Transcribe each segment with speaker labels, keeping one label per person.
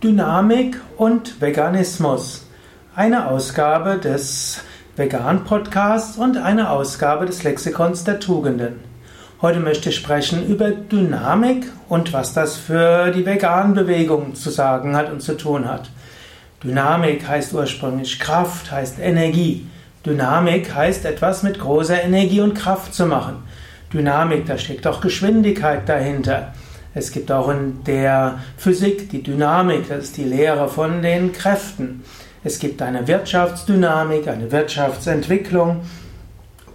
Speaker 1: Dynamik und Veganismus. Eine Ausgabe des Vegan Podcasts und eine Ausgabe des Lexikons der Tugenden. Heute möchte ich sprechen über Dynamik und was das für die Vegan-Bewegung zu sagen hat und zu tun hat. Dynamik heißt ursprünglich Kraft, heißt Energie. Dynamik heißt etwas mit großer Energie und Kraft zu machen. Dynamik, da steckt auch Geschwindigkeit dahinter. Es gibt auch in der Physik die Dynamik, das ist die Lehre von den Kräften. Es gibt eine Wirtschaftsdynamik, eine Wirtschaftsentwicklung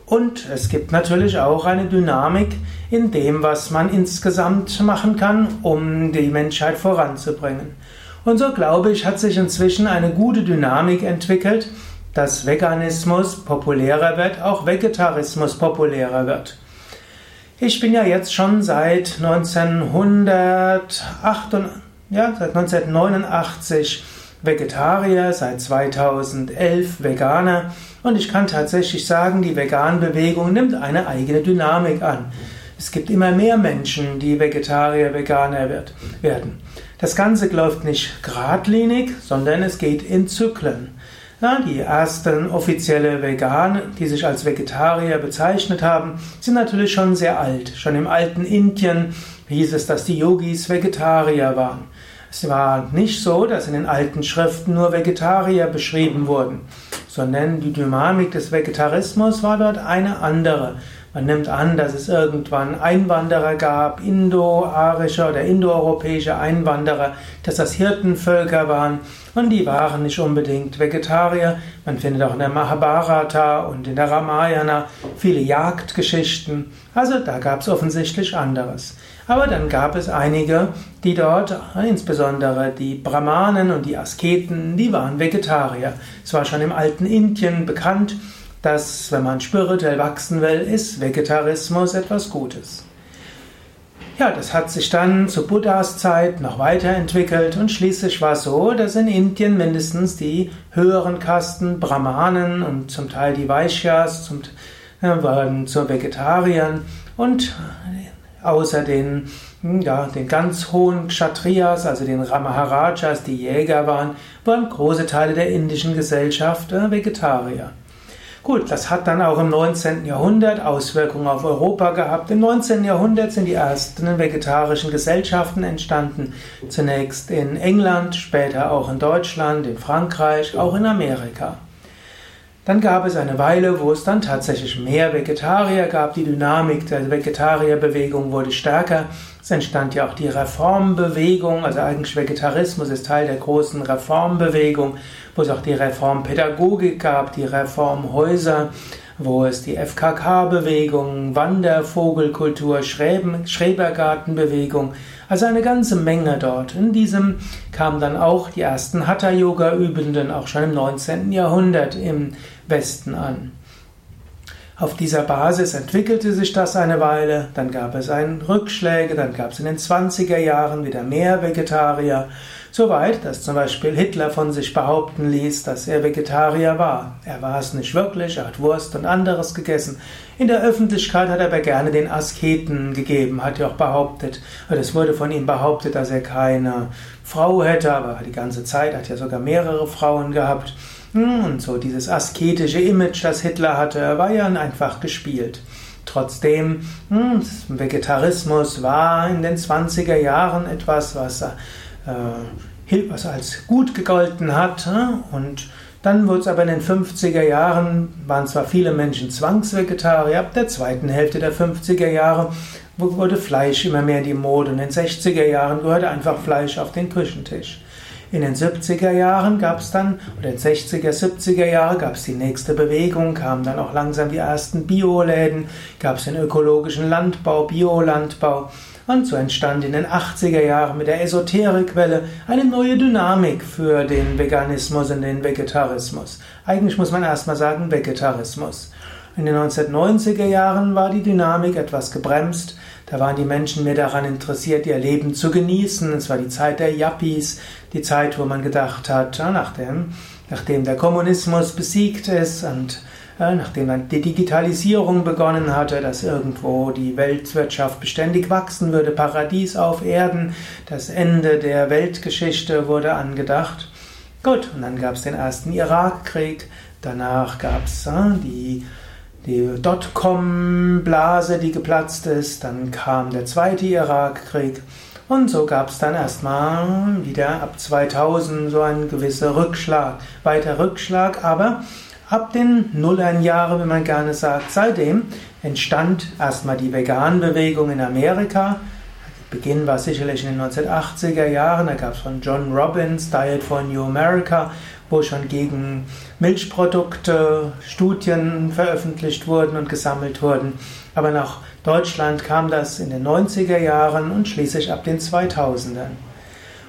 Speaker 1: und es gibt natürlich auch eine Dynamik in dem, was man insgesamt machen kann, um die Menschheit voranzubringen. Und so glaube ich, hat sich inzwischen eine gute Dynamik entwickelt, dass Veganismus populärer wird, auch Vegetarismus populärer wird. Ich bin ja jetzt schon seit 1908, ja, seit 1989 Vegetarier, seit 2011 Veganer und ich kann tatsächlich sagen, die Vegan-Bewegung nimmt eine eigene Dynamik an. Es gibt immer mehr Menschen, die Vegetarier, Veganer wird, werden. Das Ganze läuft nicht geradlinig, sondern es geht in Zyklen. Die ersten offizielle Veganer, die sich als Vegetarier bezeichnet haben, sind natürlich schon sehr alt. Schon im alten Indien hieß es, dass die Yogis Vegetarier waren. Es war nicht so, dass in den alten Schriften nur Vegetarier beschrieben wurden, sondern die Dynamik des Vegetarismus war dort eine andere. Man nimmt an, dass es irgendwann Einwanderer gab, indo-arische oder indoeuropäische Einwanderer, dass das Hirtenvölker waren und die waren nicht unbedingt Vegetarier. Man findet auch in der Mahabharata und in der Ramayana viele Jagdgeschichten. Also da gab es offensichtlich anderes. Aber dann gab es einige, die dort, insbesondere die Brahmanen und die Asketen, die waren Vegetarier. Es war schon im alten Indien bekannt, dass wenn man spirituell wachsen will, ist Vegetarismus etwas Gutes. Ja, das hat sich dann zu Buddhas Zeit noch weiterentwickelt und schließlich war es so, dass in Indien mindestens die höheren Kasten, Brahmanen und zum Teil die Vaishyas zum, äh, waren zu Vegetariern und außer den, ja, den ganz hohen Kshatriyas, also den Ramaharajas, die Jäger waren, waren große Teile der indischen Gesellschaft äh, Vegetarier. Gut, das hat dann auch im 19. Jahrhundert Auswirkungen auf Europa gehabt. Im 19. Jahrhundert sind die ersten vegetarischen Gesellschaften entstanden. Zunächst in England, später auch in Deutschland, in Frankreich, auch in Amerika. Dann gab es eine Weile, wo es dann tatsächlich mehr Vegetarier gab. Die Dynamik der Vegetarierbewegung wurde stärker. Es entstand ja auch die Reformbewegung, also eigentlich Vegetarismus ist Teil der großen Reformbewegung, wo es auch die Reformpädagogik gab, die Reformhäuser, wo es die FKK-Bewegung, Wandervogelkultur, Schrebergartenbewegung, also eine ganze Menge dort. In diesem kamen dann auch die ersten Hatha-Yoga-Übenden, auch schon im 19. Jahrhundert im Westen an. Auf dieser Basis entwickelte sich das eine Weile, dann gab es einen Rückschläge, dann gab es in den 20er Jahren wieder mehr Vegetarier, soweit, dass zum Beispiel Hitler von sich behaupten ließ, dass er Vegetarier war. Er war es nicht wirklich, er hat Wurst und anderes gegessen. In der Öffentlichkeit hat er aber gerne den Asketen gegeben, hat ja auch behauptet, es wurde von ihm behauptet, dass er keine Frau hätte, aber die ganze Zeit hat er sogar mehrere Frauen gehabt. Hm, und so dieses asketische Image, das Hitler hatte, war ja einfach gespielt. Trotzdem, hm, Vegetarismus war in den 20er Jahren etwas, was, was als gut gegolten hat. Und dann wurde es aber in den 50er Jahren, waren zwar viele Menschen Zwangsvegetarier, ab der zweiten Hälfte der 50er Jahre wurde Fleisch immer mehr die Mode. Und in den 60er Jahren gehörte einfach Fleisch auf den Küchentisch. In den 70er Jahren gab es dann, oder in den 60er, 70er Jahren gab es die nächste Bewegung, kamen dann auch langsam die ersten Bioläden, gab es den ökologischen Landbau, Biolandbau. Und so entstand in den 80er Jahren mit der Esoterikwelle eine neue Dynamik für den Veganismus und den Vegetarismus. Eigentlich muss man erstmal sagen Vegetarismus. In den 1990er Jahren war die Dynamik etwas gebremst. Da waren die Menschen mehr daran interessiert, ihr Leben zu genießen. Es war die Zeit der Yuppies, die Zeit, wo man gedacht hat, nachdem, nachdem der Kommunismus besiegt ist und nachdem dann die Digitalisierung begonnen hatte, dass irgendwo die Weltwirtschaft beständig wachsen würde, Paradies auf Erden, das Ende der Weltgeschichte wurde angedacht. Gut, und dann gab es den ersten Irakkrieg, danach gab es äh, die, die Dotcom-Blase, die geplatzt ist, dann kam der zweite Irakkrieg und so gab es dann erstmal wieder ab 2000 so einen gewissen Rückschlag, weiter Rückschlag, aber ab den Nullernjahren, wie man gerne sagt, seitdem entstand erstmal die Vegan-Bewegung in Amerika, Beginn war sicherlich in den 1980er Jahren, da gab es von John Robbins Diet for New America, wo schon gegen Milchprodukte Studien veröffentlicht wurden und gesammelt wurden. Aber nach Deutschland kam das in den 90er Jahren und schließlich ab den 2000ern.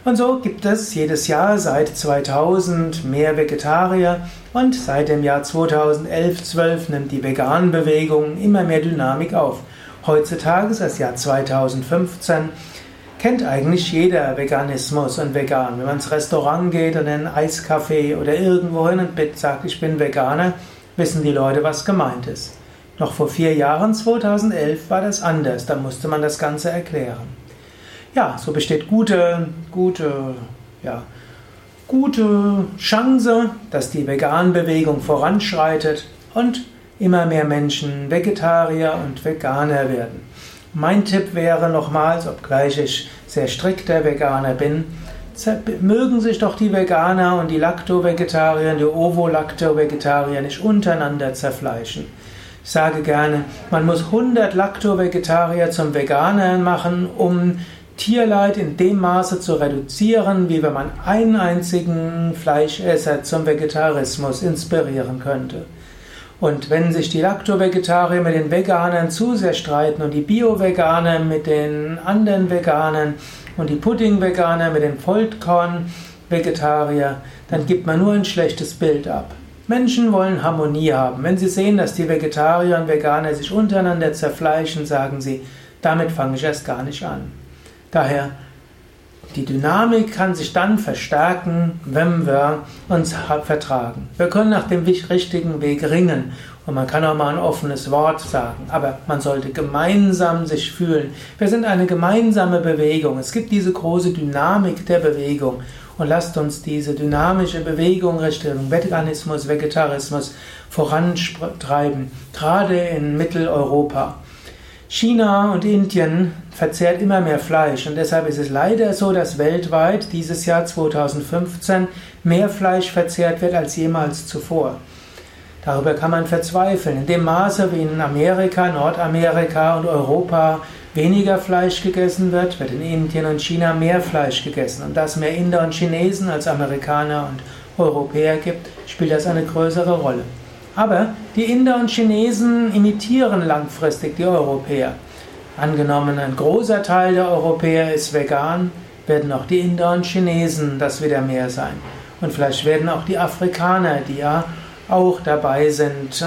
Speaker 1: Und so gibt es jedes Jahr seit 2000 mehr Vegetarier und seit dem Jahr 2011-12 nimmt die Vegan-Bewegung immer mehr Dynamik auf. Heutzutage ist das Jahr 2015, kennt eigentlich jeder Veganismus und Vegan. Wenn man ins Restaurant geht oder in ein Eiscafé oder irgendwo hin und sagt, ich bin Veganer, wissen die Leute, was gemeint ist. Noch vor vier Jahren, 2011, war das anders. Da musste man das Ganze erklären. Ja, so besteht gute, gute, ja, gute Chance, dass die Vegan-Bewegung voranschreitet und immer mehr Menschen Vegetarier und Veganer werden. Mein Tipp wäre nochmals, obgleich ich sehr strikter Veganer bin, mögen sich doch die Veganer und die Lacto-Vegetarier und die Ovo-Lacto-Vegetarier nicht untereinander zerfleischen. Ich sage gerne, man muss 100 Lacto-Vegetarier zum Veganer machen, um Tierleid in dem Maße zu reduzieren, wie wenn man einen einzigen Fleischesser zum Vegetarismus inspirieren könnte. Und wenn sich die Lacto-Vegetarier mit den Veganern zu sehr streiten und die Bio-Veganer mit den anderen Veganern und die Pudding-Veganer mit den Vollkorn-Vegetarier, dann gibt man nur ein schlechtes Bild ab. Menschen wollen Harmonie haben. Wenn sie sehen, dass die Vegetarier und Veganer sich untereinander zerfleischen, sagen sie, damit fange ich erst gar nicht an. Daher die Dynamik kann sich dann verstärken, wenn wir uns vertragen. Wir können nach dem richtigen Weg ringen und man kann auch mal ein offenes Wort sagen, aber man sollte gemeinsam sich fühlen. Wir sind eine gemeinsame Bewegung. Es gibt diese große Dynamik der Bewegung und lasst uns diese dynamische Bewegung Richtung Veganismus, Vegetarismus vorantreiben, gerade in Mitteleuropa. China und Indien verzehrt immer mehr Fleisch und deshalb ist es leider so, dass weltweit dieses Jahr 2015 mehr Fleisch verzehrt wird als jemals zuvor. Darüber kann man verzweifeln. In dem Maße, wie in Amerika, Nordamerika und Europa weniger Fleisch gegessen wird, wird in Indien und China mehr Fleisch gegessen. Und da es mehr Inder und Chinesen als Amerikaner und Europäer gibt, spielt das eine größere Rolle. Aber die Inder und Chinesen imitieren langfristig die Europäer. Angenommen, ein großer Teil der Europäer ist vegan, werden auch die Inder und Chinesen das wieder mehr sein. Und vielleicht werden auch die Afrikaner, die ja auch dabei sind,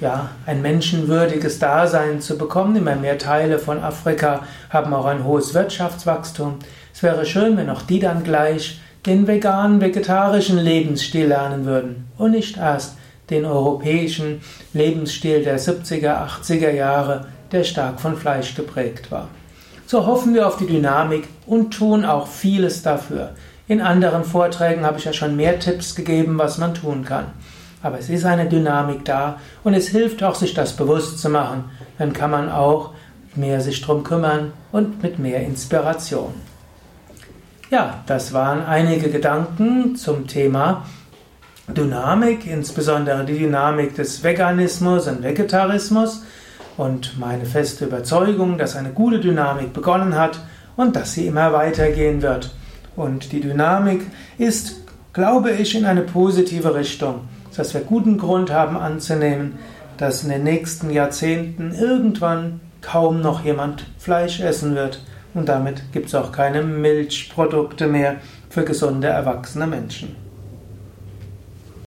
Speaker 1: ja, ein menschenwürdiges Dasein zu bekommen. Immer mehr Teile von Afrika haben auch ein hohes Wirtschaftswachstum. Es wäre schön, wenn auch die dann gleich den veganen, vegetarischen Lebensstil lernen würden und nicht erst den europäischen Lebensstil der 70er, 80er Jahre, der stark von Fleisch geprägt war. So hoffen wir auf die Dynamik und tun auch vieles dafür. In anderen Vorträgen habe ich ja schon mehr Tipps gegeben, was man tun kann. Aber es ist eine Dynamik da und es hilft auch, sich das bewusst zu machen. Dann kann man auch mehr sich drum kümmern und mit mehr Inspiration. Ja, das waren einige Gedanken zum Thema Dynamik, insbesondere die Dynamik des Veganismus und Vegetarismus und meine feste Überzeugung, dass eine gute Dynamik begonnen hat und dass sie immer weitergehen wird. Und die Dynamik ist, glaube ich, in eine positive Richtung, dass wir guten Grund haben anzunehmen, dass in den nächsten Jahrzehnten irgendwann kaum noch jemand Fleisch essen wird und damit gibt es auch keine Milchprodukte mehr für gesunde erwachsene Menschen.